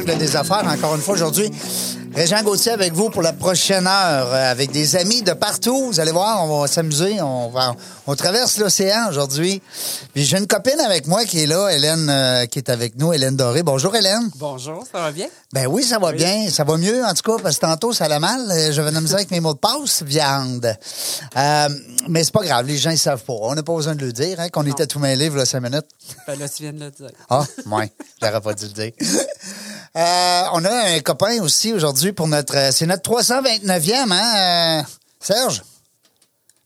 Gang, dans la jungle des affaires, encore une fois aujourd'hui. Régent Gauthier avec vous pour la prochaine heure, euh, avec des amis de partout. Vous allez voir, on va s'amuser. On, va, on traverse l'océan aujourd'hui. Puis j'ai une copine avec moi qui est là, Hélène, euh, qui est avec nous, Hélène Doré. Bonjour Hélène. Bonjour, ça va bien? Ben oui, ça va Oui. bien. Ça va mieux, en tout cas, parce que tantôt, ça allait mal. Euh, J'avais de la misère avec mes mots de passe, viande. Euh, mais c'est pas grave, les gens, ils savent pas. On n'a pas besoin de le dire, hein, qu'on était tout mêlés, voilà cinq minutes. Ben là, tu viens de le dire. Ah, ouais, j'aurais pas dû le dire. Euh, on a un copain aussi aujourd'hui pour notre. euh, C'est notre 329e, hein, euh, Serge?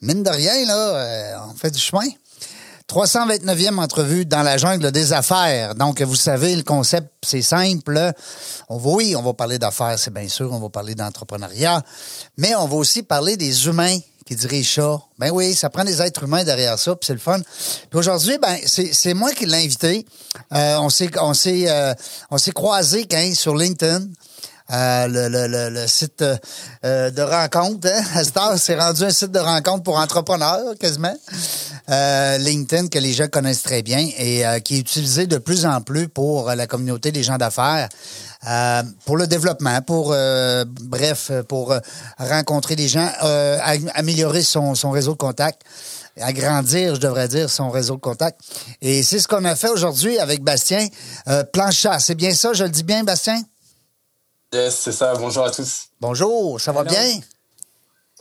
Mine de rien, là, on fait du chemin. 329e entrevue dans la jungle des affaires. Donc, vous savez, le concept, c'est simple. On va, oui, on va parler d'affaires, c'est bien sûr. On va parler d'entrepreneuriat. Mais on va aussi parler des humains qui dirigent ça. Ben oui, ça prend des êtres humains derrière ça, puis c'est le fun. Puis aujourd'hui, ben c'est moi qui l'ai invité. Euh, on s'est on s'est euh, on s'est croisés quand sur LinkedIn. Euh, le, le, le, site euh, de rencontre, hein? C'est rendu un site de rencontre pour entrepreneurs, quasiment. Euh, LinkedIn, que les gens connaissent très bien et qui est utilisé de plus en plus pour la communauté des gens d'affaires, pour le développement, pour, bref, pour rencontrer des gens, am- améliorer son, son réseau de contacts agrandir, je devrais dire, son réseau de contacts. Et c'est ce qu'on a fait aujourd'hui avec Bastien euh, Planchat. C'est bien ça, je le dis bien, Bastien? Yes, c'est ça. Bonjour à tous. Bonjour, ça va Hello. bien?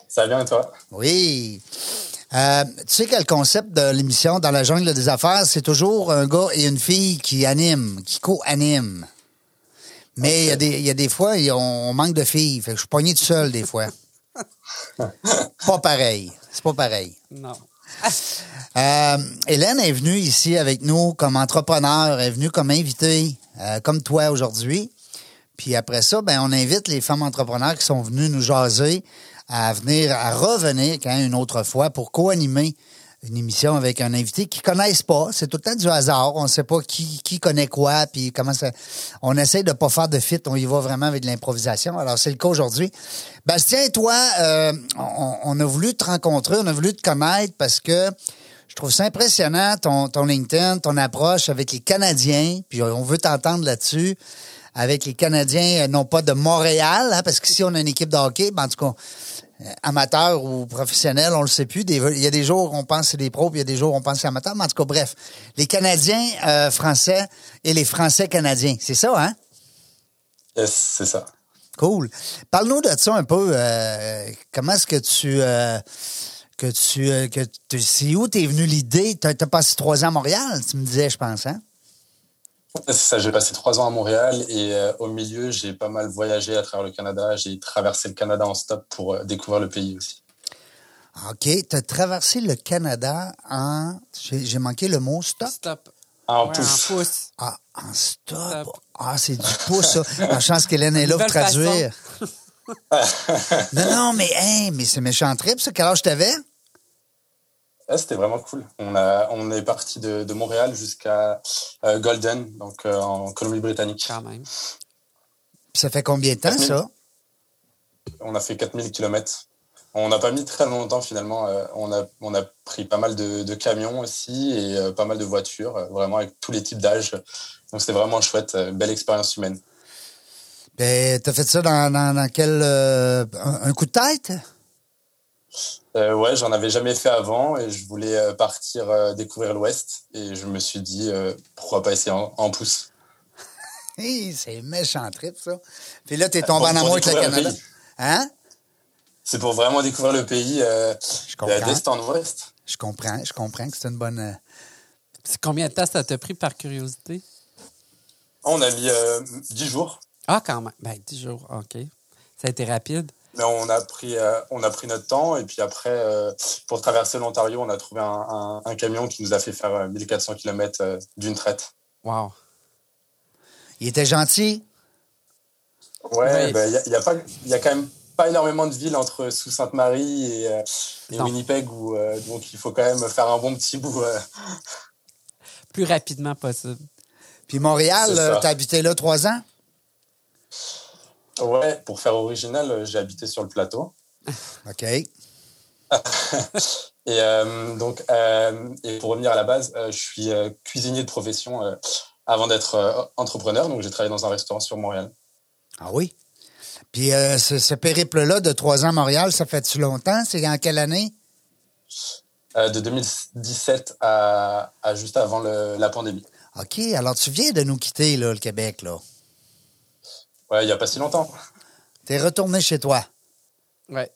Ça va bien et toi? Oui. Euh, tu sais que le concept de l'émission dans la jungle des affaires, c'est toujours un gars et une fille qui animent, qui co-animent. Mais il y a des- il y, a des fois, il y a- on manque de filles. Fait que je suis pogné tout seul des fois. pas pareil. C'est pas pareil. Non. Euh, Hélène est venue ici avec nous comme entrepreneur, elle est venue comme invitée, euh, comme toi aujourd'hui. Puis après ça, ben, on invite les femmes entrepreneurs qui sont venues nous jaser à venir, à revenir quand une autre fois pour co-animer une émission avec un invité qu'ils connaissent pas. C'est tout le temps du hasard. On ne sait pas qui, qui connaît quoi, puis comment ça. On essaie de pas faire de fit. On y va vraiment avec de l'improvisation. Alors, c'est le cas aujourd'hui. Bastien, toi, euh, on, on a voulu te rencontrer, on a voulu te connaître parce que je trouve ça impressionnant, ton, ton LinkedIn, ton approche avec les Canadiens, puis on veut t'entendre là-dessus, avec les Canadiens, euh, non pas de Montréal, hein, parce qu'ici, on a une équipe de hockey, ben, en tout cas, euh, amateur ou professionnel, on le sait plus. Des- Il y a des jours où on pense que c'est des pros, puis il y a des jours où on pense que c'est amateur, mais en tout cas, bref. Les Canadiens euh, français et les Français canadiens, c'est ça, hein? Yes, c'est ça. Cool. Parle-nous de ça un peu. euh, comment est-ce que tu. euh, que tu. que c'est où t'es venu l'idée? T'as as passé trois ans à Montréal, tu me disais, je pense, hein? C'est ça. J'ai passé trois ans à Montréal et euh, au milieu, j'ai pas mal voyagé à travers le Canada. J'ai traversé le Canada en stop pour euh, découvrir le pays aussi. OK. Tu as traversé le Canada en. J'ai manqué le mot stop. Stop. Ah, en Ouais, pouce. En pouce. Ah, en stop. Stop. Ah, c'est du pouce, ça. La chance qu'Hélène est là pour traduire. non, non, mais, hein, mais c'est méchant trip, ça. Quel âge t'avais? Ouais, C'était vraiment cool. On, a, on est parti de, de Montréal jusqu'à euh, Golden, donc euh, en Colombie-Britannique. Quand même. Puis ça fait combien de temps, ça? On a fait 4000 km. On n'a pas mis très longtemps finalement. Euh, on, a, on a pris pas mal de, de camions aussi et euh, pas mal de voitures, euh, vraiment avec tous les types d'âge. Donc c'était vraiment chouette, euh, belle expérience humaine. Ben, t'as fait ça dans, dans, dans quel. euh, un, un coup de tête? Euh, ouais, j'en avais jamais fait avant et je voulais euh, partir euh, découvrir l'Ouest et je me suis dit euh, pourquoi pas essayer en, en pouce. Hey, c'est méchant trip, ça. Puis là, t'es tombé en amour avec le Canada. Hein? C'est pour vraiment découvrir le pays euh, Je comprends. d'est en ouest. Je comprends, je comprends que c'est une bonne. C'est combien de temps ça t'a pris par curiosité? On a mis euh, 10 jours. Ah, quand même. Ben, 10 jours, OK. Ça a été rapide. Mais on a pris, euh, on a pris notre temps. Et puis après, euh, pour traverser l'Ontario, on a trouvé un, un- un camion qui nous a fait faire euh, 1400 km d'une traite. Wow. Il était gentil. Ouais, Oui. ben, il y, a, il y a pas, il y a quand même pas énormément de villes entre Sault-Sainte-Marie et, euh, et. Winnipeg, où, euh, donc il faut quand même faire un bon petit bout. euh. Plus rapidement possible. Puis Montréal, euh, t'as habité là trois ans? Ouais, pour faire original, euh, j'ai habité sur le plateau. OK. Et euh, donc, euh, et pour revenir à la base, euh, je suis cuisinier de profession avant d'être entrepreneur. Donc, j'ai travaillé dans un restaurant sur Montréal. Ah oui? Puis ce, ce périple-là de trois ans à Montréal, ça fait-tu longtemps? C'est en quelle année? De 2017 à, à juste avant le- la pandémie. OK, alors tu viens de nous quitter, là, le Québec, là. Ouais, il n'y a pas si longtemps. T'es retourné chez toi. Ouais.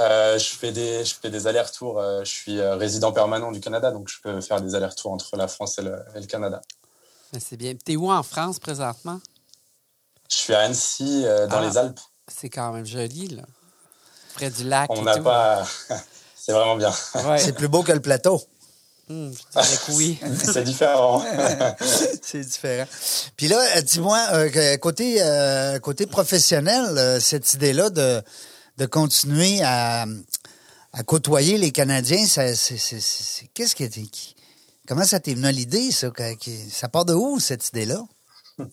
Euh, je fais des, je fais des allers-retours. euh, je suis euh, résident permanent du Canada, donc je peux faire des allers-retours entre la France et le, et le Canada. C'est bien. T'es où en France présentement? Je suis à Annecy, euh, dans Ah. les Alpes. C'est quand même joli, là. Près du lac. On n'a pas. C'est vraiment bien. Ouais. C'est plus beau que le plateau. Je dirais que oui. C'est différent. C'est différent. Puis là, euh, dis-moi, euh, que côté, euh, côté professionnel, euh, cette idée-là de, de continuer à, à côtoyer les Canadiens, qu'est-ce était. qui- comment ça t'est venu à l'idée, ça? que- ça part de où, cette idée-là?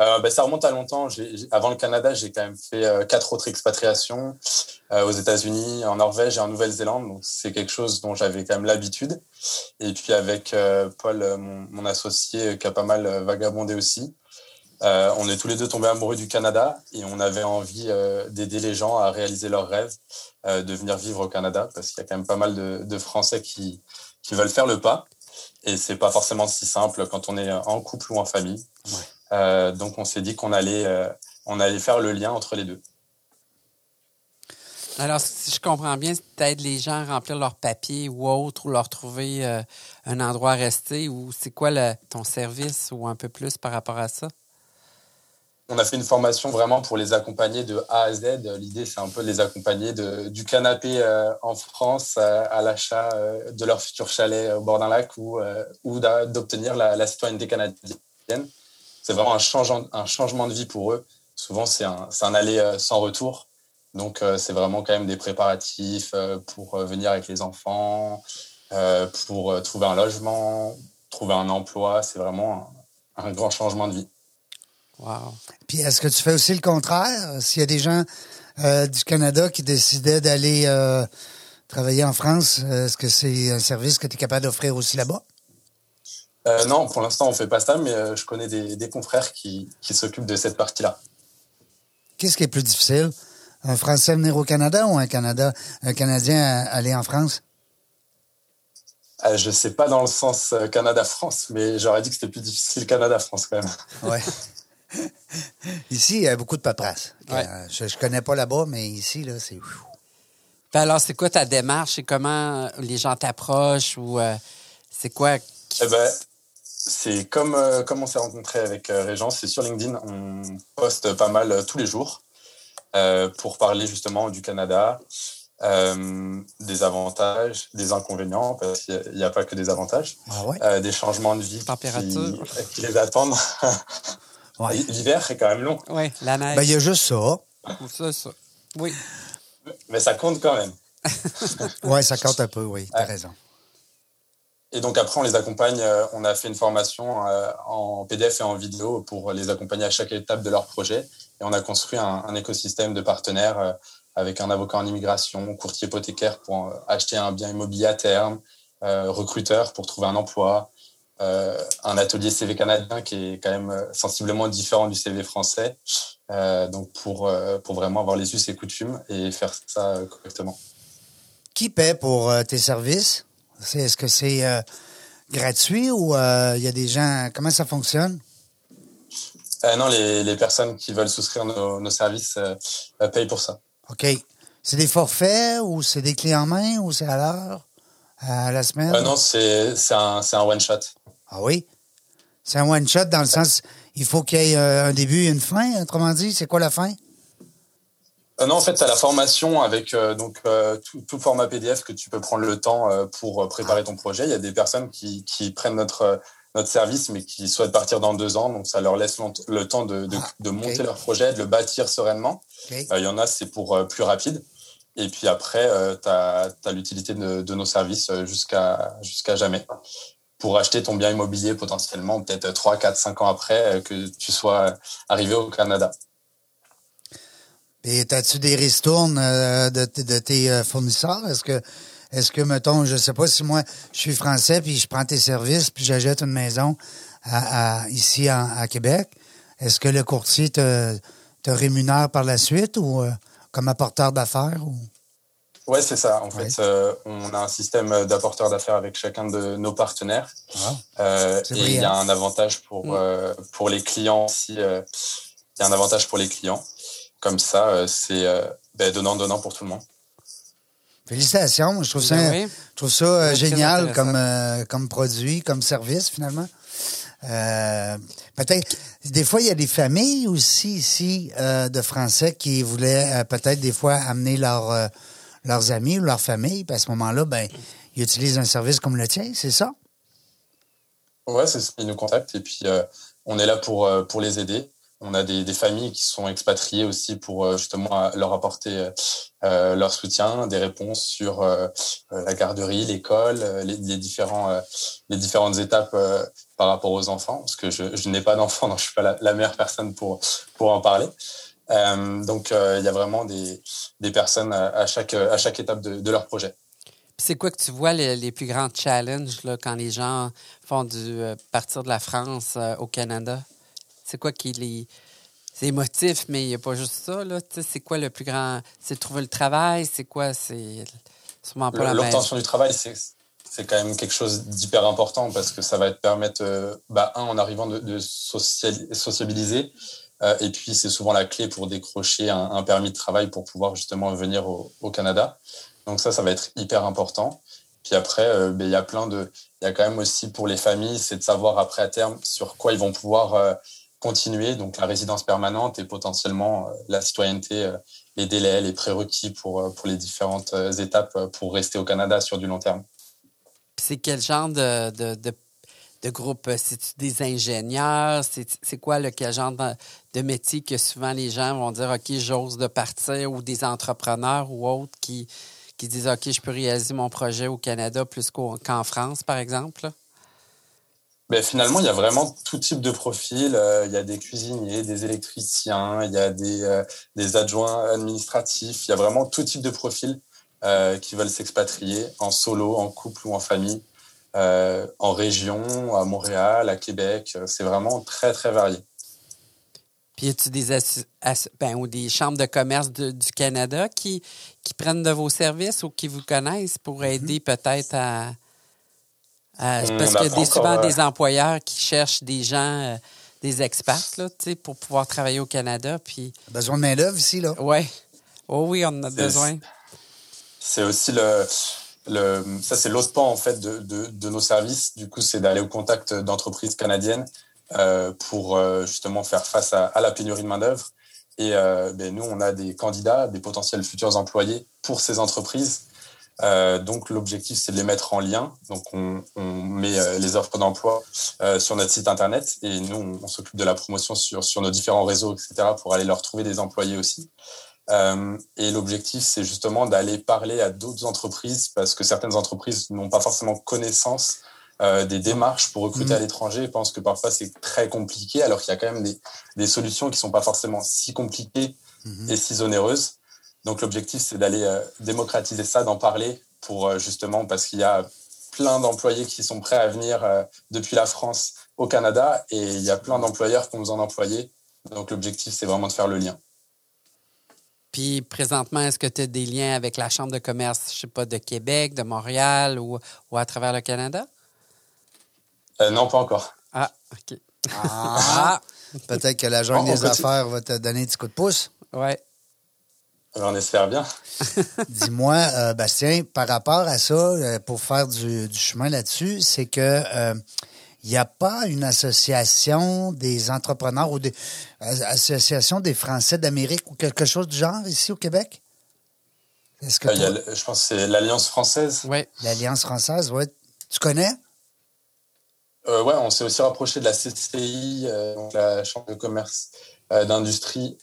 Euh, ben, ça remonte à longtemps. J'ai- avant le Canada, j'ai quand même fait euh, quatre autres expatriations euh, aux États-Unis, en Norvège et en Nouvelle-Zélande. Donc c'est quelque chose dont j'avais quand même l'habitude. Et puis avec euh, Paul, mon, mon associé, qui a pas mal vagabondé aussi, on est tous les deux tombés amoureux du Canada et on avait envie d'aider les gens à réaliser leurs rêves, de venir vivre au Canada, parce qu'il y a quand même pas mal de, de Français qui, qui veulent faire le pas. Et c'est pas forcément si simple quand on est en couple ou en famille. Euh, donc on s'est dit qu'on allait, euh, on allait faire le lien entre les deux. Alors, si je comprends bien, t'aides les gens à remplir leurs papiers ou autre, ou leur trouver euh, un endroit à rester, ou c'est quoi le- ton service, ou un peu plus par rapport à ça? On a fait une formation vraiment pour les accompagner de A à Z. L'idée, c'est un peu de les accompagner de, du canapé euh, en France à, à l'achat de leur futur chalet au bord d'un lac ou, ou d'obtenir la, la citoyenneté canadienne. C'est vraiment un changement, un changement de vie pour eux. Souvent, c'est un, aller euh, sans retour. Donc, euh, c'est vraiment quand même des préparatifs euh, pour venir avec les enfants, euh, pour trouver un logement, trouver un emploi. C'est vraiment un, un grand changement de vie. Wow. Puis est-ce que tu fais aussi le contraire? S'il y a des gens euh, du Canada qui décidaient d'aller euh, travailler en France, est-ce que c'est un service que tu es capable d'offrir aussi là-bas? Euh, non, pour l'instant, on fait pas ça, mais euh, je connais des, des confrères qui, qui s'occupent de cette partie-là. Qu'est-ce qui est plus difficile? Un Français venir au Canada ou un Canada, un Canadien à- aller en France? Euh, je sais pas dans le sens euh, Canada-France, mais j'aurais dit que c'était plus difficile Canada-France quand même. Ouais. ici, il y a beaucoup de paperasse. Ouais. Euh, Je, je connais pas là-bas, mais ici, là, c'est. Puis alors, c'est quoi ta démarche et comment les gens t'approchent ou euh, c'est quoi? Eh ben, c'est comme, euh, comme on s'est rencontré avec euh, Régence, c'est sur LinkedIn, on poste pas mal euh, tous les jours euh, pour parler justement du Canada, euh, des avantages, des inconvénients, parce qu'il n'y a, pas que des avantages, Ah ouais? euh, des changements de vie qui, qui les attendent. Ouais. L'hiver est quand même long, Oui, la neige. Ben, il y a juste ça. Ça, ça. Oui. mais ça compte quand même. Ouais, ça compte un peu, oui. T'as raison. Et donc après, on les accompagne. euh, on a fait une formation euh, en PDF et en vidéo pour les accompagner à chaque étape de leur projet. Et on a construit un, écosystème de partenaires euh, avec un avocat en immigration, courtier hypothécaire pour acheter un bien immobilier à terme, recruteur pour trouver un emploi, un atelier CV canadien qui est quand même sensiblement différent du CV français. Donc pour, pour vraiment avoir les us et coutumes et faire ça correctement. Qui paie pour tes services? C'est- Est-ce que c'est euh, gratuit ou euh, il y a des gens. Comment ça fonctionne? Euh, non, les, les personnes qui veulent souscrire nos, nos services euh, payent pour ça. OK. C'est des forfaits ou c'est des clés en main ou c'est à l'heure? À la semaine? Non, c'est c'est un, c'est un one-shot. Ah oui? C'est un one-shot dans le sens, il faut qu'il y ait un début et une fin. Autrement dit, c'est quoi la fin? Euh, non, en fait, tu as la formation avec euh, donc euh, tout, tout, format PDF que tu peux prendre le temps pour préparer ton projet. Il y a des personnes qui, qui prennent notre notre service, mais qui souhaitent partir dans deux ans. Donc, ça leur laisse le temps de, de, de ah, monter leur projet, de le bâtir sereinement. Il y en a, c'est pour plus rapide. Et puis après, tu as, as l'utilité de, de, nos services jusqu'à jusqu'à jamais pour acheter ton bien immobilier potentiellement peut-être 3, 4, 5 ans après que tu sois arrivé au Canada. Et as-tu des ristournes euh, de, de, tes euh, fournisseurs? Est-ce que, est-ce que, mettons, je sais pas si moi, je suis français, puis je prends tes services, puis j'achète une maison à, ici à Québec, est-ce que le courtier te, te rémunère par la suite ou euh, comme apporteur d'affaires? Ou... Oui, c'est ça. En fait, on a un système d'apporteur d'affaires avec chacun de nos partenaires. et il y a un avantage pour, mm. pour les clients aussi. il y a un avantage pour les clients comme ça, euh, c'est euh, ben, donnant-donnant pour tout le monde. Félicitations. Je trouve ça, ben je trouve ça euh, génial comme, comme produit, comme service, finalement. peut-être, des fois, il y a des familles aussi ici de Français qui voulaient peut-être des fois amener leur, leurs amis ou leur famille. Puis à ce moment-là, ben, ils utilisent un service comme le tien, c'est ça? Oui, c'est ça. Ils nous contactent et puis on est là pour, pour les aider on a des, familles qui sont expatriées aussi pour euh, justement leur apporter euh, leur soutien, des réponses sur euh, la garderie, l'école, les, différents, les différentes étapes par rapport aux enfants, parce que je, n'ai pas d'enfants, donc je suis pas la, meilleure personne pour, pour en parler. donc il y a vraiment des, des personnes à, chaque, à chaque étape de, leur projet. C'est quoi que tu vois les, plus grands challenges quand les gens font partir de la France au Canada? C'est quoi qui les. C'est émotif, mais il n'y a pas juste ça. Là. C'est quoi le plus grand. C'est trouver le travail? C'est quoi? C'est sûrement pas la L'obtention du travail, c'est c'est quand même quelque chose d'hyper important parce que ça va te permettre, euh, bah, un, en arrivant de, sociabiliser, euh, et puis c'est souvent la clé pour décrocher un, permis de travail pour pouvoir justement venir au, Canada. Donc ça, ça va être hyper important. Puis après, euh, ben, il y a plein de, il y a quand même aussi pour les familles, c'est de savoir après à terme sur quoi ils vont pouvoir continuer, donc la résidence permanente et potentiellement euh, la citoyenneté, euh, les délais, les prérequis pour, euh, pour les différentes étapes pour rester au Canada sur du long terme. C'est quel genre de, de, de, groupe? C'est des ingénieurs? C'est quoi le quel genre de, métier que souvent les gens vont dire OK, j'ose de partir ou des entrepreneurs ou autres qui, qui disent OK, je peux réaliser mon projet au Canada plus qu'en France, par exemple? Ben, finalement, il y a vraiment tout type de profil. Euh, il y a des cuisiniers, des électriciens, il y a des, euh, des adjoints administratifs. Il y a vraiment tout type de profil euh, qui veulent s'expatrier en solo, en couple ou en famille, en région, à Montréal, à Québec. C'est vraiment très, très varié. Puis, y a-t-il des, ben, ou des chambres de commerce du Canada qui, qui prennent de vos services ou qui vous connaissent pour mm-hmm. aider peut-être à euh, parce qu'il y a des, souvent des employeurs qui cherchent des gens, euh, des experts, là, pour pouvoir travailler au Canada. Puis... Besoin de main-d'œuvre ici, là. Ouais. Oh oui, on en a besoin. C'est aussi le. le ça, c'est l'autre pan, en fait, de, de, de, nos services. Du coup, c'est d'aller au contact d'entreprises canadiennes euh, pour justement faire face à, à la pénurie de main-d'œuvre. Et ben, nous, on a des candidats, des potentiels futurs employés pour ces entreprises euh, donc l'objectif c'est de les mettre en lien. Donc on, met euh, les offres d'emploi euh, sur notre site internet et nous on, s'occupe de la promotion sur, sur nos différents réseaux, etc. pour aller leur trouver des employés aussi. et l'objectif c'est justement d'aller parler à d'autres entreprises parce que certaines entreprises n'ont pas forcément connaissance des démarches pour recruter à mmh. l'étranger et pensent que parfois c'est très compliqué alors qu'il y a quand même des, des solutions qui sont pas forcément si compliquées mmh. et si onéreuses. Donc l'objectif, c'est d'aller euh, démocratiser ça, d'en parler pour euh, justement parce qu'il y a plein d'employés qui sont prêts à venir euh, depuis la France au Canada et il y a plein d'employeurs qui ont besoin d'employés. Donc l'objectif, c'est vraiment de faire le lien. Puis présentement, est-ce que tu as des liens avec la Chambre de commerce, je sais pas, de Québec, de Montréal ou, ou à travers le Canada? non, pas encore. Ah, OK. Ah, peut-être que la Journée des affaires va te donner un petit coup de pouce. Oui. On espère bien. Dis-moi, euh, Bastien, par rapport à ça, euh, pour faire du, chemin là-dessus, c'est que euh, il n'y a pas une association des entrepreneurs ou des euh, association des Français d'Amérique ou quelque chose du genre ici au Québec? Est-ce que euh, je pense que c'est l'Alliance française. Oui. L'Alliance française, oui. Tu connais? Euh, oui, on s'est aussi rapproché de la CCI, donc la Chambre de commerce d'industrie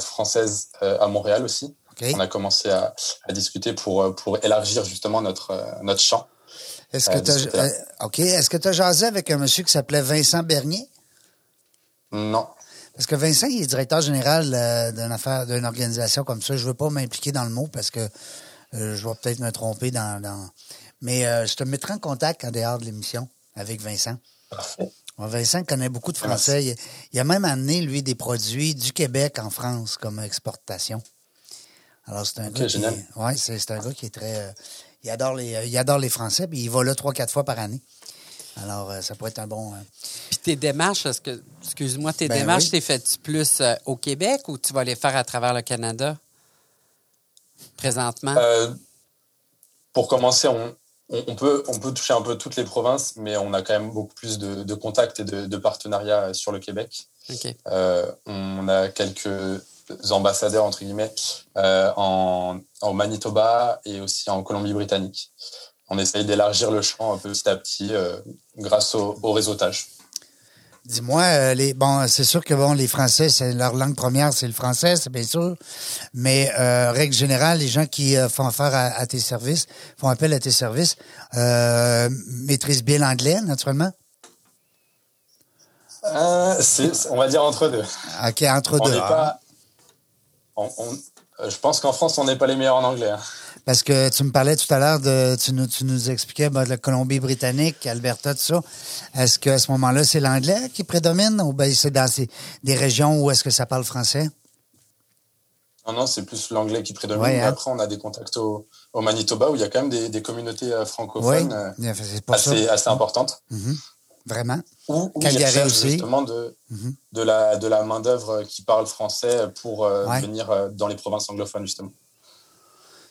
française à Montréal aussi. On a commencé à, discuter pour, pour élargir justement notre, notre champ. Est-ce que tu as. Est-ce que as jasé avec un monsieur qui s'appelait Vincent Bernier? Non. Parce que Vincent, il est directeur général euh, d'une affaire, d'une organisation comme ça. Je ne veux pas m'impliquer dans le mot parce que euh, je vais peut-être me tromper dans. Mais euh, je te mettrai en contact en dehors de l'émission avec Vincent. Vincent connaît beaucoup de Français. Il, a même amené, lui, des produits du Québec en France comme exportation. Alors, c'est un gars. Qui, ouais, c'est, un gars qui est très. il, adore les, il adore les Français, puis il va là trois, quatre fois par année. Alors, euh, ça pourrait être un bon. Euh, Puis tes démarches, est-ce que, excuse-moi, tes ben démarches, t'es faites plus euh, au Québec ou tu vas les faire à travers le Canada présentement? pour commencer, on, on, peut, on peut toucher un peu toutes les provinces, mais on a quand même beaucoup plus de, contacts et de, partenariats sur le Québec. on a quelques ambassadeurs, entre guillemets, en, en Manitoba et aussi en Colombie-Britannique on essaye d'élargir le champ petit à petit euh, grâce au, réseautage. Dis-moi, euh, les bon, c'est sûr que bon, les Français, c'est leur langue première, c'est le français, c'est bien sûr. Mais euh, règle générale, les gens qui font affaire à, tes services, font appel à tes services, maîtrisent bien l'anglais, naturellement? on va dire entre deux. Ok, entre deux. Pas, je pense qu'en France, on n'est pas les meilleurs en anglais. Hein. Parce que tu me parlais tout à l'heure de, tu nous, tu nous expliquais de la Colombie-Britannique, Alberta, tout ça. Est-ce qu'à ce, moment-là, c'est l'anglais qui prédomine ou bien c'est dans des régions où est-ce que ça parle français? Non, non, c'est plus l'anglais qui prédomine. Hein? Après, on a des contacts au, Manitoba où il y a quand même des, communautés euh, francophones euh, assez, assez, importantes. Mm-hmm. Vraiment. Où, où aussi. justement de, mm-hmm. de la, de la main-d'œuvre qui parle français pour euh, venir dans les provinces anglophones, justement.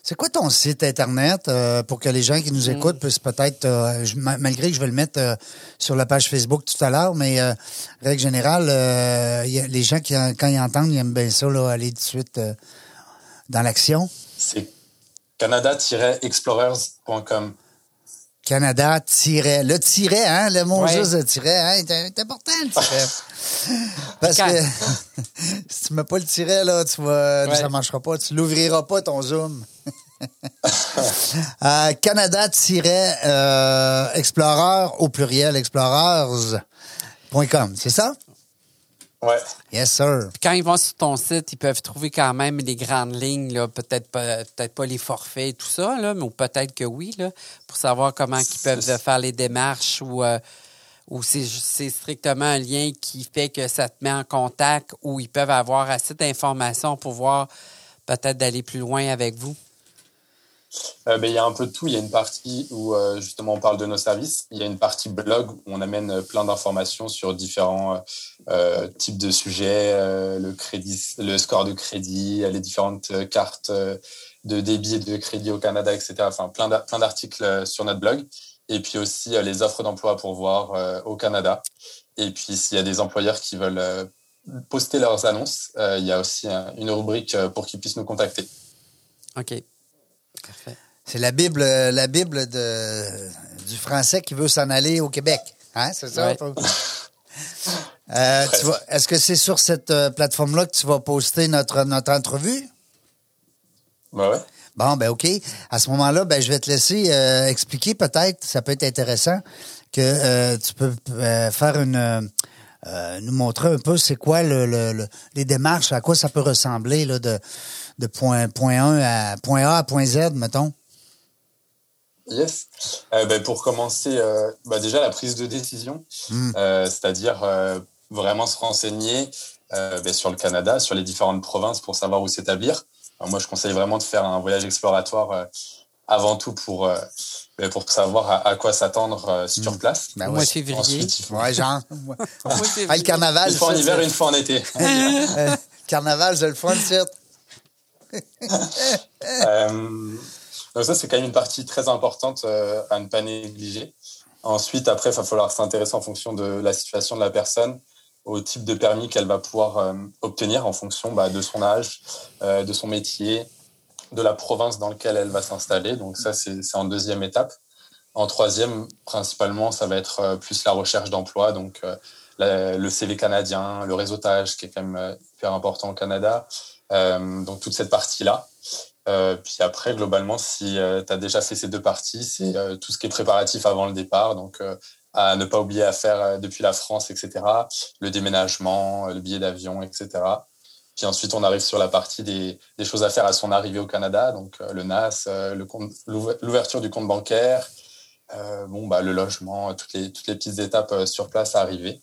C'est quoi ton site Internet euh, pour que les gens qui nous mm. écoutent puissent peut-être, euh, malgré que je vais le mettre euh, sur la page Facebook tout à l'heure, mais règle générale, les gens qui, quand ils entendent, ils aiment bien ça, là, aller tout de suite dans l'action. C'est canada-explorers.com. Canada, tiret. Le tiret, hein? Le mot juste de tiret, hein? C'est important, le tiret. Parce que si tu mets pas le tiret, là, tu vas, ça marchera pas. Tu l'ouvriras pas, ton Zoom. euh, Canada-explorer au pluriel, explorers.com, c'est ça? Ouais. Yes, sir. quand ils vont sur ton site, ils peuvent trouver quand même les grandes lignes, là, peut-être pas, peut-être pas les forfaits et tout ça, là, mais peut-être que oui, là, pour savoir comment ils peuvent faire les démarches ou, euh, ou c'est, c'est strictement un lien qui fait que ça te met en contact ou ils peuvent avoir assez d'informations pour voir peut-être d'aller plus loin avec vous. Euh, il y a un peu de tout. Il y a une partie où euh, justement on parle de nos services. Il y a une partie blog où on amène euh, plein d'informations sur différents types de sujets, le crédit, le score de crédit, les différentes cartes de débit et de crédit au Canada, etc. Enfin, plein d'articles sur notre blog. Et puis aussi les offres d'emploi pour voir au Canada. Et puis s'il y a des employeurs qui veulent poster leurs annonces, il y a aussi une rubrique pour qu'ils puissent nous contacter. OK. C'est la Bible, la Bible de, du français qui veut s'en aller au Québec. Hein, c'est ça? Euh, est-ce que c'est sur cette euh, plateforme-là que tu vas poster notre, notre entrevue? Ben ouais. Bon, ben OK. À ce moment-là, ben, je vais te laisser euh, expliquer peut-être, ça peut être intéressant, que tu peux faire une... nous montrer un peu c'est quoi le, les démarches, à quoi ça peut ressembler là, de, de point, point, 1 à, point A à point Z, mettons? Yes. Euh, ben, pour commencer, euh, ben, déjà la prise de décision, hmm. euh, c'est-à-dire vraiment se renseigner ben, sur le Canada, sur les différentes provinces pour savoir où s'établir. Moi, je conseille vraiment de faire un voyage exploratoire avant tout pour, ben, pour savoir à, quoi s'attendre sur hmm. place. Ben, Moi, février. Ensuite, Ouais, genre. ah, le carnaval. Une fois en hiver, une fois en été. carnaval, je le fun, euh, donc ça, c'est quand même une partie très importante euh, à ne pas négliger. Ensuite, après, il va falloir s'intéresser en fonction de la situation de la personne au type de permis qu'elle va pouvoir euh, obtenir en fonction bah, de son âge, de son métier, de la province dans laquelle elle va s'installer. Donc ça, c'est en deuxième étape. En troisième, principalement, ça va être plus la recherche d'emploi, donc le CV canadien, le réseautage, qui est quand même hyper important au Canada. Donc toute cette partie-là. puis après, globalement, si tu as déjà fait ces deux parties, c'est tout ce qui est préparatif avant le départ. Donc à ne pas oublier à faire euh, depuis la France, etc. Le déménagement, euh, le billet d'avion, etc. Puis ensuite, on arrive sur la partie des, choses à faire à son arrivée au Canada, donc euh, le NAS, l'ouverture du compte bancaire, euh, bon, bah, le logement, toutes les petites étapes sur place à arriver.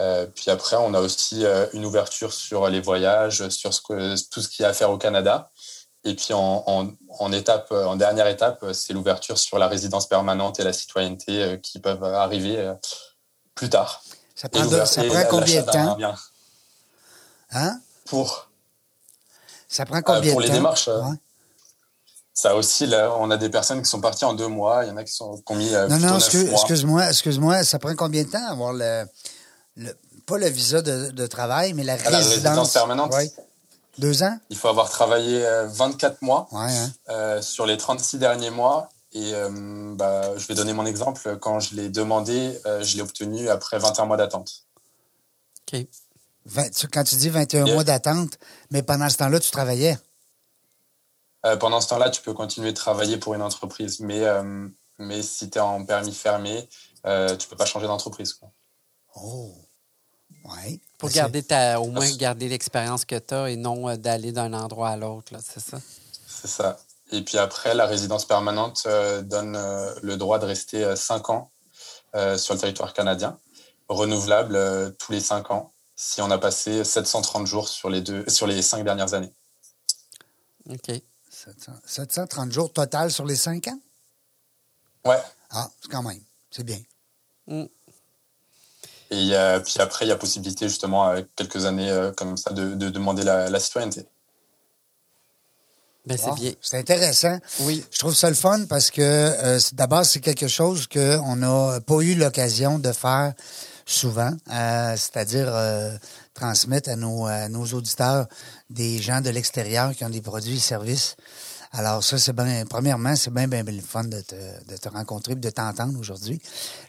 Euh, puis après, on a aussi une ouverture sur les voyages, sur ce que, tout ce qu'il y a à faire au Canada. Et puis en, en, en, étape, en dernière étape, c'est l'ouverture sur la résidence permanente et la citoyenneté euh, qui peuvent arriver euh, plus tard. Ça prend, de, ça prend combien de temps Hein Pour Ça prend combien de temps Pour les démarches. Ouais. Ça aussi, là, on a des personnes qui sont parties en deux mois, il y en a qui, sont, qui ont mis. non, non, excuse-moi, excuse-moi, ça prend combien de temps avoir le, le pas le visa de, de travail, mais la, résidence, la résidence permanente ouais. Deux ans? Il faut avoir travaillé 24 euh, mois ouais, hein. euh, sur les 36 derniers mois. Et euh, bah, je vais donner mon exemple. Quand je l'ai demandé, euh, je l'ai obtenu après 21 mois d'attente. OK. 20, quand tu dis 21 yeah. mois d'attente, mais pendant ce temps-là, tu travaillais? Euh, pendant ce temps-là, tu peux continuer de travailler pour une entreprise. Mais, euh, mais si tu es en permis fermé, tu ne peux pas changer d'entreprise. Oh, Pour garder ta, au moins garder l'expérience que tu as et non d'aller d'un endroit à l'autre, c'est ça? C'est ça. Et puis après, la résidence permanente euh, donne euh, le droit de rester euh, cinq ans sur le territoire canadien, renouvelable tous les cinq ans, si on a passé 730 jours sur les, deux, sur les cinq dernières années. OK. 700, 730 jours total sur les cinq ans? Ouais. Ah, quand même. C'est bien. Mm. Et euh, puis après, il y a possibilité justement, avec quelques années euh, comme ça, de, de demander la, la, citoyenneté. Ben, c'est bien. C'est intéressant. Oui. Je trouve ça le fun parce que euh, d'abord, c'est quelque chose qu'on n'a pas eu l'occasion de faire souvent, euh, c'est-à-dire euh, transmettre à nos, à nos auditeurs des gens de l'extérieur qui ont des produits et services. Alors ça, c'est bien, premièrement, c'est bien, bien, bien le fun de te, de te rencontrer et de t'entendre aujourd'hui.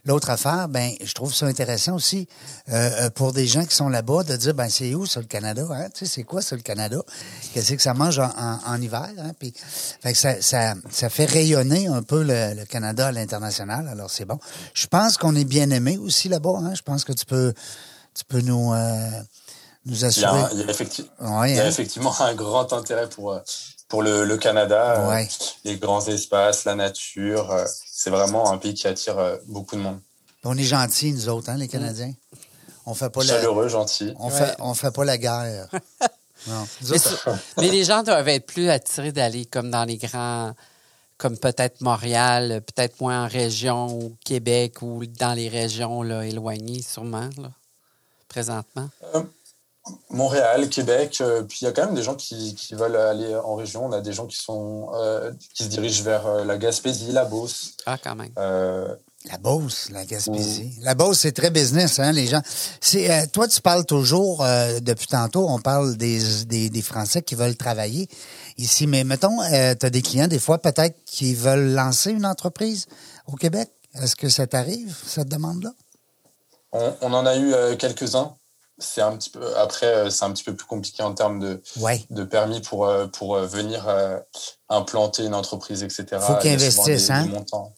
L'autre affaire, ben, je trouve ça intéressant aussi euh, euh, pour des gens qui sont là-bas de dire, ben, c'est où ça le Canada? Hein? Tu sais, c'est quoi ça le Canada? Qu'est-ce que ça mange en, en, en hiver? Hein? Puis, fait que ça, ça, ça fait rayonner un peu le, le Canada à l'international. Alors c'est bon. Je pense qu'on est bien aimé aussi là-bas. Hein? Je pense que tu peux, tu peux nous, euh, nous assurer. un- il y a effecti- Ouais, il y a hein? effectivement un grand intérêt pour, euh, pour le, le Canada, euh, Ouais. les grands espaces, la nature. euh, C'est vraiment un pays qui attire euh, beaucoup de monde. On est gentils, nous autres, hein, les Canadiens. On fait pas la, Chaleureux, gentil. on Ouais. fait, on fait pas la guerre. non. Mais les gens doivent être plus attirés d'aller comme dans les grands, comme peut-être Montréal, peut-être moins en région ou Québec ou dans les régions là, éloignées, sûrement, là, présentement. Montréal, Québec, euh, puis il y a quand même des gens qui, qui veulent aller en région. On a des gens qui sont euh, qui se dirigent vers euh, la Gaspésie, la Beauce. Ah, quand même. Euh, La Beauce, la Gaspésie. La Beauce, c'est très business, hein, les gens. C'est, euh, toi, tu parles toujours, euh, depuis tantôt, on parle des, des, des Français qui veulent travailler ici. Mais mettons, euh, tu as des clients, des fois, peut-être, qui veulent lancer une entreprise au Québec. Est-ce que ça t'arrive, cette demande-là? on, on en a eu euh, quelques-uns. C'est un petit peu après, euh, c'est un petit peu plus compliqué en termes de, de permis pour euh, pour euh, venir euh, implanter une entreprise, etc. Faut qu'ils investissent, des- hein? des montants.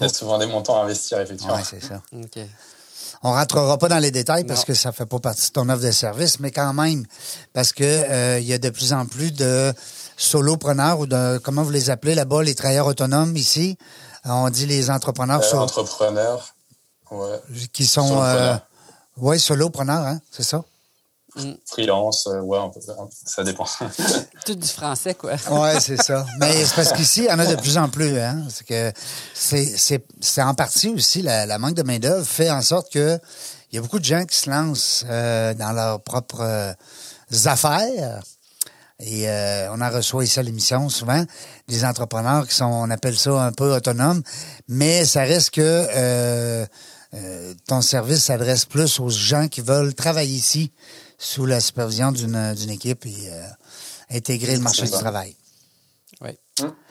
Il y a souvent des montants à investir, effectivement. Oui, c'est ça. OK. On rentrera pas dans les détails parce Non. que ça fait pas partie de ton offre de service, mais quand même, parce que euh, il y a de plus en plus de solopreneurs ou de comment vous les appelez là-bas, les travailleurs autonomes ici? Euh, On dit les entrepreneurs Euh, so- entrepreneur, ouais. qui sont euh, ouais, solopreneurs, hein, c'est ça? freelance, euh, ouais, peu, ça dépend. Tout du français, quoi. Ouais, c'est ça. Mais c'est parce qu'ici, il y en a de plus en plus. Hein. C'est que c'est, c'est, c'est en partie aussi la, la manque de main-d'œuvre fait en sorte que il y a beaucoup de gens qui se lancent euh, dans leurs propres euh, affaires. Et euh, on en reçoit ici à l'émission souvent des entrepreneurs qui sont, on appelle ça un peu autonomes, mais ça reste que euh, ton service s'adresse plus aux gens qui veulent travailler ici sous la supervision d'une d'une équipe et euh, intégrer le marché du ça. travail. Oui.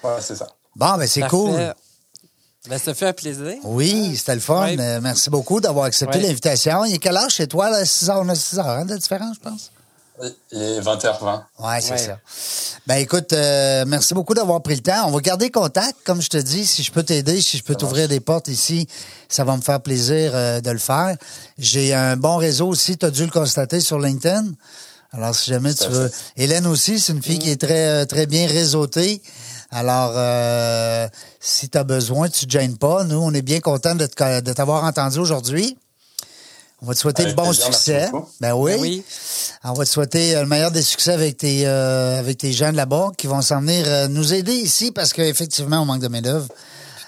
Voilà, c'est ça. Bon, ben c'est Parfait. cool. Ben, ça fait un plaisir. Oui, c'était le fun. Euh, merci beaucoup d'avoir accepté l'invitation. Il est quelle heure chez toi? Là? 6 heures, on a 6 heures hein, de différence, je pense? Il est 20h20. Ouais, c'est Ouais. ça. Ben écoute, euh, merci beaucoup d'avoir pris le temps. On va garder contact, comme je te dis. Si je peux t'aider, si je peux t'ouvrir des portes ici, ça va me faire plaisir euh, de le faire. J'ai un bon réseau aussi, tu as dû le constater sur LinkedIn. Alors, si jamais tu veux. fait. Hélène aussi, c'est une fille qui est très, euh, très bien réseautée. Alors, euh, si tu as besoin, tu ne te gênes pas. Nous, on est bien contents de te- de t'avoir entendu aujourd'hui. On va te souhaiter Avec de bons plaisir, merci succès. Ben oui. Ben oui. On va te souhaiter euh, le meilleur des succès avec tes, euh, avec tes gens de là-bas qui vont s'en venir euh, nous aider ici parce qu'effectivement, on manque de main-d'œuvre.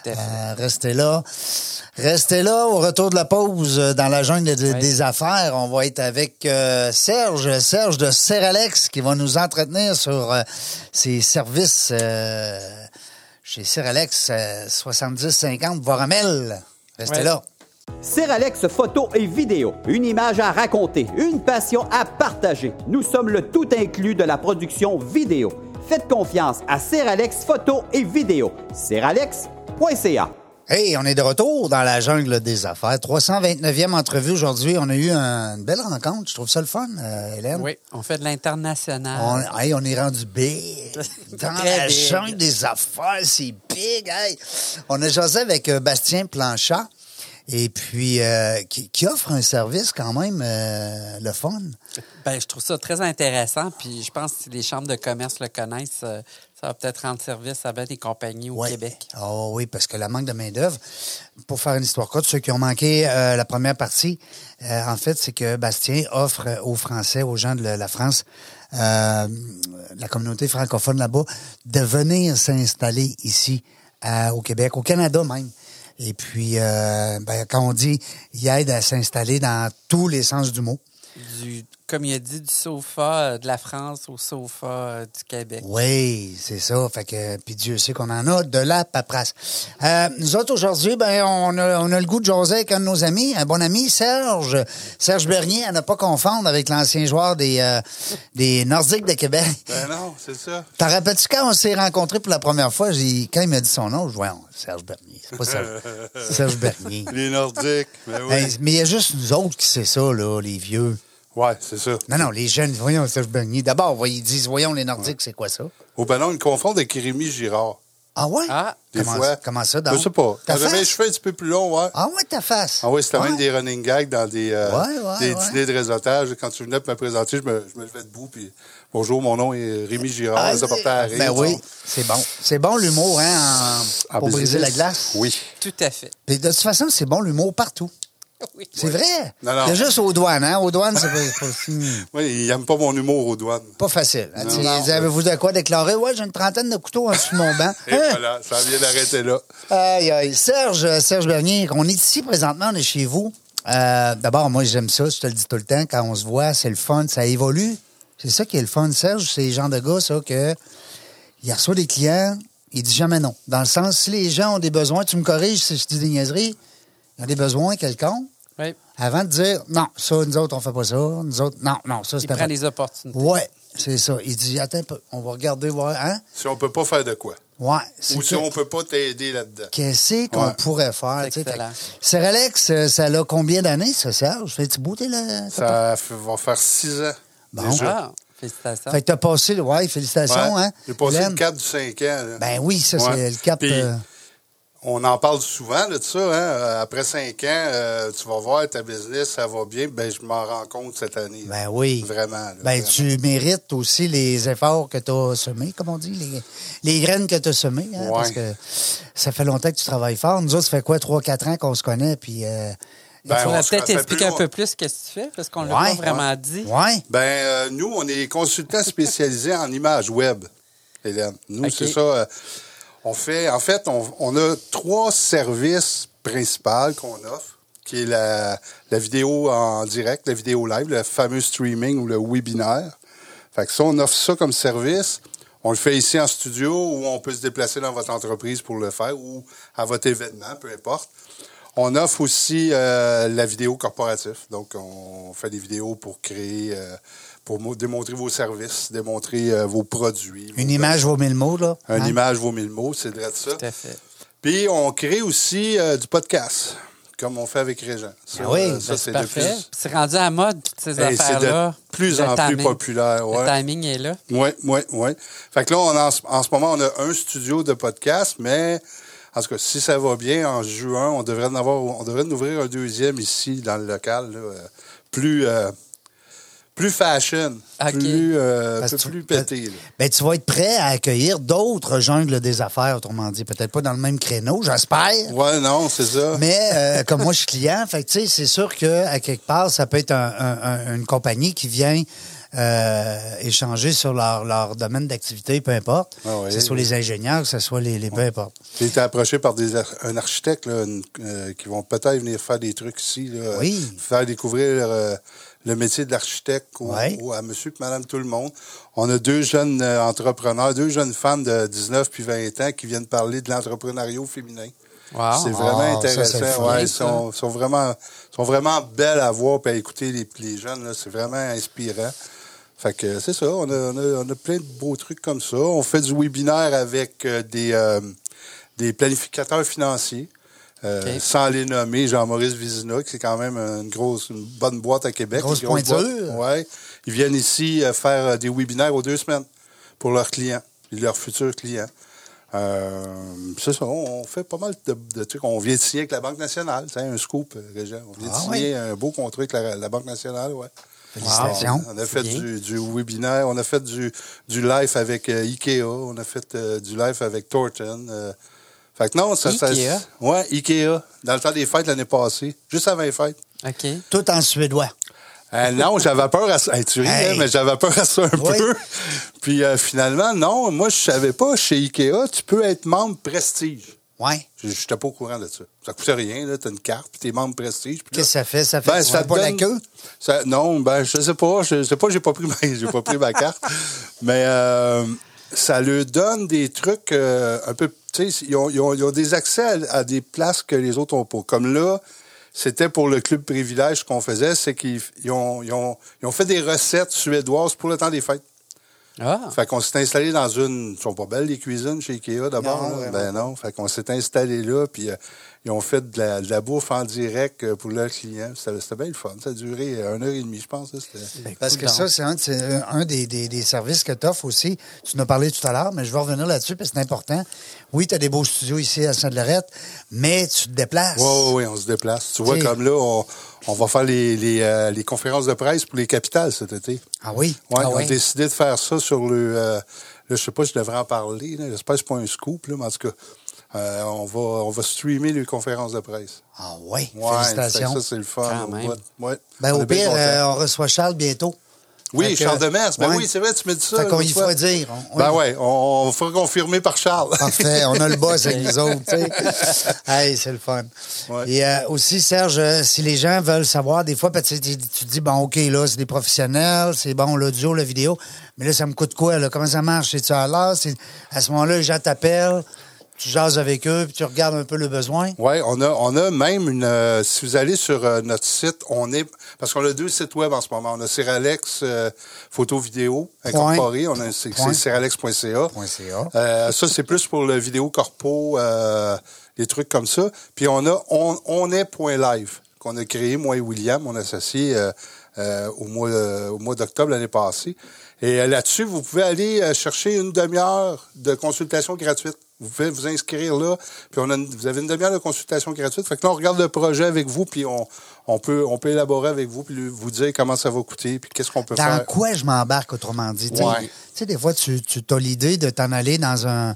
Tout à fait. Euh, restez là. Restez là au retour de la pause dans la jungle des, Oui. des affaires. On va être avec euh, Serge, Serge de Seralex qui va nous entretenir sur euh, ses services euh, chez Seralex euh, 70-50 Voramel. Restez Oui. là. Seralex photo et vidéo, une image à raconter, une passion à partager. Nous sommes le tout inclus de la production vidéo. Faites confiance à Seralex photo et vidéo. Seralex.ca. Hey, on est de retour dans la jungle des affaires. 329e entrevue aujourd'hui. On a eu un- une belle rencontre. Je trouve ça le fun, euh, Hélène. Oui, on fait de l'international. On, hey, on est rendu big. Dans Très la big. jungle des affaires, c'est big. Hey. On a jasé avec euh, Bastien Planchat. Et puis, euh, qui, qui offre un service quand même euh, le fun. Ben, je trouve ça très intéressant. Puis je pense que si les chambres de commerce le connaissent, euh, ça va peut-être rendre service à bien des compagnies au Ouais. Québec. Oh oui, parce que la manque de main-d'œuvre, pour faire une histoire courte, ceux qui ont manqué euh, la première partie, euh, en fait, c'est que Bastien offre aux Français, aux gens de la France, euh, la communauté francophone là-bas, de venir s'installer ici au Québec, au Canada même. Et puis, euh, ben, quand on dit, il aide à s'installer dans tous les sens du mot. Comme il a dit, du sofa euh, de la France au sofa euh, du Québec. Oui, c'est ça. Fait que, puis Dieu sait qu'on en a de la paperasse. Euh, nous autres, aujourd'hui, ben, on a, on a le goût de jaser avec un de nos amis, un bon ami, Serge. Serge Bernier, à ne pas confondre avec l'ancien joueur des, euh, des Nordiques de Québec. Ben non, c'est ça. T'en rappelles-tu quand on s'est rencontrés pour la première fois? J'ai, quand il m'a dit son nom, je dis, voyons, Serge Bernier. C'est pas Serge, Serge Bernier. Les Nordiques. Ben oui. Hey, mais il y a juste nous autres qui c'est ça, là, les vieux. Ouais, c'est ça. Non, non, les jeunes, voyons, Serge Bernier. D'abord, ils disent, voyons, les Nordiques, c'est quoi ça? Au ballon, ils confondent avec Rémi Girard. Ah ouais? Ah, Des comment, fois. comment ça, donc? Je sais pas. Mes face? cheveux un petit peu plus longs, ouais. Ah ouais, ta face. Ah oui, c'était Ouais. même des running gags dans des, euh, Ouais, ouais, des ouais. dîners de réseautage. Quand tu venais pour me présenter, je me, je me levais debout, puis bonjour, mon nom est Rémi Girard. Ah, ça portait à ben oui, c'est bon. C'est bon l'humour, hein, en- pour briser la glace? Oui. tout à fait. Puis de toute façon, c'est bon l'humour partout. Oui. C'est vrai? Non, non. Il y a juste aux douanes, hein? Aux douanes, c'est pas, Oui, ils n'aiment pas mon humour aux douanes. pas facile. hein. Avez-vous de quoi déclarer? Ouais, j'ai une trentaine de couteaux en dessous de mon banc. Et Hein? voilà, ça vient d'arrêter là. Aïe, aïe. Serge, euh, Serge Bernier, on est ici présentement, on est chez vous. Euh, D'abord, moi, j'aime ça, je te le dis tout le temps, quand on se voit, c'est le fun, ça évolue. C'est ça qui est le fun. Serge, c'est le genre de gars, ça, que il reçoit des clients, il dit jamais non. Dans le sens, si les gens ont des besoins, tu me corriges si je dis des niaiseries, ils ont des besoins quelconques, Oui. avant de dire, non, ça, nous autres, on fait pas ça, nous autres, non, non, ça, Il c'est prend pas... les opportunités. Ouais, c'est ça. Il dit, attends un peu, on va regarder, voir, hein? Si on peut pas faire de quoi. Ouais. Ou si on peut pas t'aider là-dedans. Qu'est-ce qu'on Ouais. pourrait faire? C'est. Seralex, euh, ça a combien d'années, ça, Serge? Fais-tu beau, t'es là? Ça va faire six ans. Bon. déjà. Ah, félicitations. Fait que t'as passé, le- ouais, félicitations, Ouais. hein? J'ai passé le cap du 5 ans. là. Ben oui, ça, c'est le cap. Puis, euh, On en parle souvent là, de ça. Hein? Euh, Après cinq ans, euh, tu vas voir ta business, ça va bien. Ben, je m'en rends compte cette année. ben oui. Vraiment. là, Ben, vraiment. tu mérites aussi les efforts que tu as semés, comme on dit, les, les graines que tu as semées, hein, Ouais. parce que ça fait longtemps que tu travailles fort. Nous autres, ça fait quoi, 3-4 ans qu'on se connaît, puis... Euh, Ben, Il faudrait on se peut-être expliquer un peu on- plus ce que tu fais, parce qu'on ne l'a pas vraiment dit. ouais. Ben, euh, nous, on est consultants spécialisés en images web, Hélène. Nous, c'est ça. On fait, en fait, on, a trois services principaux qu'on offre, qui est la, la vidéo en direct, la vidéo live, le fameux streaming ou le webinaire. Fait que ça, on offre ça comme service. On le fait ici en studio ou on peut se déplacer dans votre entreprise pour le faire ou à votre événement, peu importe. On offre aussi euh, la vidéo corporative. Donc, on fait des vidéos pour créer, euh, pour mo- démontrer vos services, démontrer euh, vos produits. Une vos- image vaut mille mots, là. Une Hein? image vaut mille mots, c'est vrai de ça. Tout à fait. Puis, on crée aussi euh, du podcast, comme on fait avec Régent. Ça, Ah oui, euh, ben, ça, C'est parfait. plus, C'est rendu à mode, toutes ces Hey, c'est de affaires-là. plus Le en plus populaire. Ouais. Le timing est là. Oui, oui, oui. Fait que là, on a en, ce- en ce moment, on a un studio de podcast, mais en tout cas, si ça va bien, en juin, on devrait en avoir, on devrait en ouvrir un deuxième ici dans le local, là, euh, plus, euh, plus fashion, plus, euh, peu que tu- plus pété. là. Ben, tu vas être prêt à accueillir d'autres jungles des affaires, autrement dit. Peut-être pas dans le même créneau, j'espère. Ouais, non, c'est ça. Mais euh, comme moi, je suis client, fait que, tu sais, c'est sûr qu'à quelque part, ça peut être un- un- un- une compagnie qui vient euh, échanger sur leur, leur domaine d'activité, peu importe. Ah oui, que ce soit oui. les ingénieurs, que ce soit les, les peu importe. J'ai été approché par des ar- un architecte là, une- euh, qui vont peut-être venir faire des trucs ici. Là, Oui. Faire découvrir euh, le métier de l'architecte Ouais. au- à monsieur et madame tout le monde. On a deux jeunes euh, entrepreneurs, deux jeunes femmes de 19 puis 20 ans qui viennent parler de l'entrepreneuriat féminin. Wow. C'est vraiment Ah, intéressant. ouais, ils sont, sont vraiment, sont vraiment belles à voir et à écouter les, les jeunes. C'est vraiment inspirant. Fait que c'est ça, on a, on, a, on a plein de beaux trucs comme ça. On fait du webinaire avec euh, des, euh, des planificateurs financiers. Euh. Sans les nommer, Jean-Maurice Vizina, qui c'est quand même une grosse, une bonne boîte à Québec. Grosse une boîte. pointure. Ouais. Ils viennent ici euh, faire euh, des webinaires aux deux semaines pour leurs clients leurs futurs clients. Euh, c'est ça, on fait pas mal de, de trucs. On vient de signer avec la Banque nationale, c'est un scoop, euh, Régent. On vient de Ah signer un beau contrat avec la, la Banque nationale, ouais. Félicitations. On a fait du, du webinaire, on a fait du, du live avec euh, Ikea, on a fait euh, du live avec Thornton. Fait que non, ça, ça- Ikea? ouais, Ikea, dans le temps des fêtes l'année passée, juste avant les fêtes. OK. Tout en suédois. Euh, non, j'avais peur à ça. Hey, tu ris, Hey. hein, mais j'avais peur à ça un Oui. peu. Puis euh, finalement, non, moi, je savais pas, chez Ikea, tu peux être membre prestige. Ouais. Je n'étais pas au courant de ça. Ça coûte rien, là. Tu as une carte, puis tu es membre prestige. Qu'est-ce que ça fait? Ça fait Ben, ça pas la donne- queue? ça- non, ben, je sais pas. Je sais pas, j'ai pas pris ma, j'ai pas pris ma carte. Mais euh, ça leur donne des trucs euh, un peu. Ils ont, des accès à, des places que les autres ont pas. Comme là, c'était pour le club privilège qu'on faisait, c'est qu'ils ils ont, ils ont, ils ont fait des recettes suédoises pour le temps des fêtes. Ah. Fait qu'on s'est installé dans une. Ils sont pas belles, les cuisines chez Ikea, d'abord. Non, Ben non. Fait qu'on s'est installé là, puis euh, ils ont fait de la, de la bouffe en direct euh, pour leurs clients. C'était c'était bien le fun. Ça a duré euh, une heure et demie, je pense. là. C'était- Parce que ça, c'est un, des, des- des services que tu offres aussi. Tu nous as parlé tout à l'heure, mais je vais revenir là-dessus parce que c'est important. Oui, tu as des beaux studios ici à Sainte-Lorette, mais tu te déplaces. Oui, oui, oui, on se déplace. Tu vois, T'sais- comme là, on, on va faire les, les, euh, les conférences de presse pour les capitales cet été. Ah oui? Ouais, Ah on a décidé de faire ça sur le. euh, là, je sais pas si je devrais en parler. là. J'espère que c'est pas un scoop, là, mais en tout cas, euh, on, va, on va streamer les conférences de presse. Ah oui, Ouais, félicitations. Ça, c'est le fun. Quand même. Ouais. Ben, On au pire, euh, on reçoit Charles bientôt. Oui, que- Charles Demers. Ben Ouais. oui, c'est vrai, tu me dis ça. Fait qu'on y fera dire. On- Ben oui. ouais, on, on fera confirmer par Charles. Parfait, on a le boss avec nous autres, tu sais. Hey, c'est le fun. Ouais. Et euh, aussi, Serge, euh, si les gens veulent savoir, des fois, tu, te dis, bon, OK, là, c'est des professionnels, c'est bon, l'audio, la vidéo, mais là, ça me coûte quoi, là? Comment ça marche? C'est-tu à l'heure? À ce moment-là, les gens t'appellent, tu jases avec eux, puis tu regardes un peu le besoin. Oui, on a, on a même une. euh, si vous allez sur euh, notre site, on est. Parce qu'on a deux sites web en ce moment. On a Seralex euh, Photo Vidéo incorporé. On a c'est seralex.ca. Euh, ça, c'est plus pour le vidéo corpo, euh, des trucs comme ça. Puis on a on, on est point live qu'on a créé, moi et William, mon associé, euh, euh, au mois, euh, au mois d'octobre l'année passée. Et euh, là-dessus, vous pouvez aller euh, chercher une demi-heure de consultation gratuite. Vous pouvez vous inscrire là, puis on a une- vous avez une demi-heure de consultation gratuite. Fait que là, on regarde le projet avec vous, puis on, on, peut, on peut élaborer avec vous, puis lui- vous dire comment ça va coûter, puis qu'est-ce qu'on peut Dans faire. quoi je m'embarque, autrement dit? Tu sais, Ouais. Tu sais, des fois, tu, tu as l'idée de t'en aller dans un,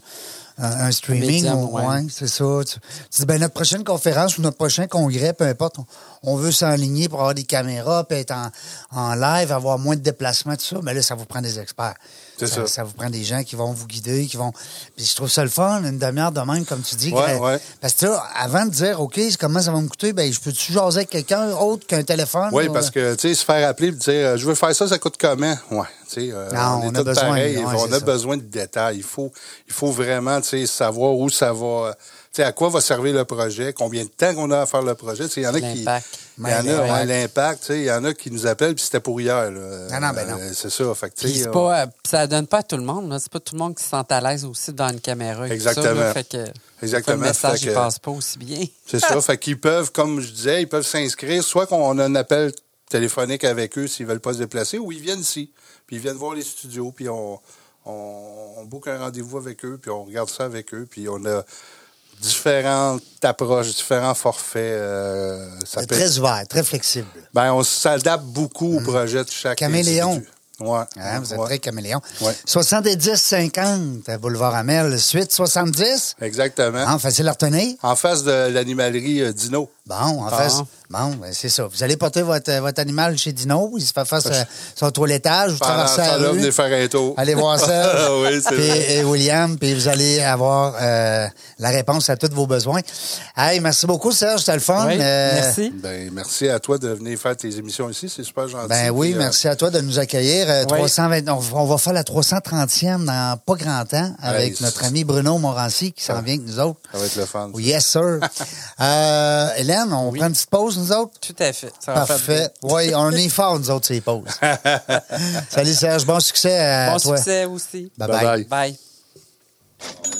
un, un streaming. médium, ou- ouais. ouais, c'est ça. Tu, tu dis, ben, notre prochaine conférence ou notre prochain congrès, peu importe, on, on veut s'enligner pour avoir des caméras, puis être en, en live, avoir moins de déplacements, tout ça. Mais là, ça vous prend des experts. C'est ça, ça. vous prend des gens qui vont vous guider, qui vont. Puis je trouve ça le fun, une demi-heure de même, comme tu dis. Ouais, que- ouais. Parce que là, avant de dire, OK, comment ça va me coûter, ben, je peux-tu jaser avec quelqu'un autre qu'un téléphone? Oui, ou- parce que, tu sais, se faire appeler et dire, euh, je veux faire ça, ça coûte comment? Ouais, tu sais, euh, Non, on a besoin, on a ça. besoin de détails. Il faut, il faut vraiment, tu sais, savoir où ça va, tu sais, à quoi va servir le projet, combien de temps qu'on a à faire le projet. Tu sais, il y en a qui... Il y en a, Ouais, ouais. l'impact, tu sais, il y en a qui nous appellent puis c'était pour hier, là. Non, non, ben non. Euh, c'est ça, fait que, on- pas, euh, ça donne pas à tout le monde. C'est pas tout le monde qui se sent à l'aise aussi dans une caméra. Exactement. Ça, là. fait que, Exactement. Le message, Fait il que- passe pas aussi bien. C'est ça. Fait qu'ils peuvent, comme je disais, ils peuvent s'inscrire, soit qu'on a un appel téléphonique avec eux s'ils veulent pas se déplacer, ou ils viennent ici. Puis ils viennent voir les studios, puis on, on, on book un rendez-vous avec eux, puis on regarde ça avec eux, puis on a différentes approches, différents forfaits. euh, ça C'est peut très ouvert, très flexible. ben, on s'adapte beaucoup au projet de chaque Caméléon. individu. Ouais. Hein, vous êtes Ouais. très caméléon. Ouais. 70-50, à Boulevard Amel. Suite 70. Exactement. Ah, facile à retenir. En face de l'animalerie euh, Dino. Bon, en fait, bon, ben, c'est ça. Vous allez porter votre, votre animal chez Dino, il se fait face à son toilettage, vous traversez ça, la là, rue. venez faire un tour. Allez voir ça. oui, c'est Puis, vrai. et William, puis vous allez avoir euh, la réponse à tous vos besoins. Hey, merci beaucoup, Serge, c'était le fun. Oui, Euh, merci. Ben, merci à toi de venir faire tes émissions ici. C'est super gentil. Ben oui, Puis, euh, merci à toi de nous accueillir. Euh, Oui. 320, on, va faire la 330e dans pas grand temps avec Hey, notre ami Bruno Morancy qui s'en Ah. vient avec nous autres. Ça va être le fun. Oui, yes, sir. euh, semaine. On oui. prend une petite pause, nous autres? Tout à fait. Ça Parfait. oui, on est fort, nous autres, ces pauses. Salut, Serge. Bon succès à bon toi. Bon succès aussi. Bye-bye. Bye. bye. bye. bye.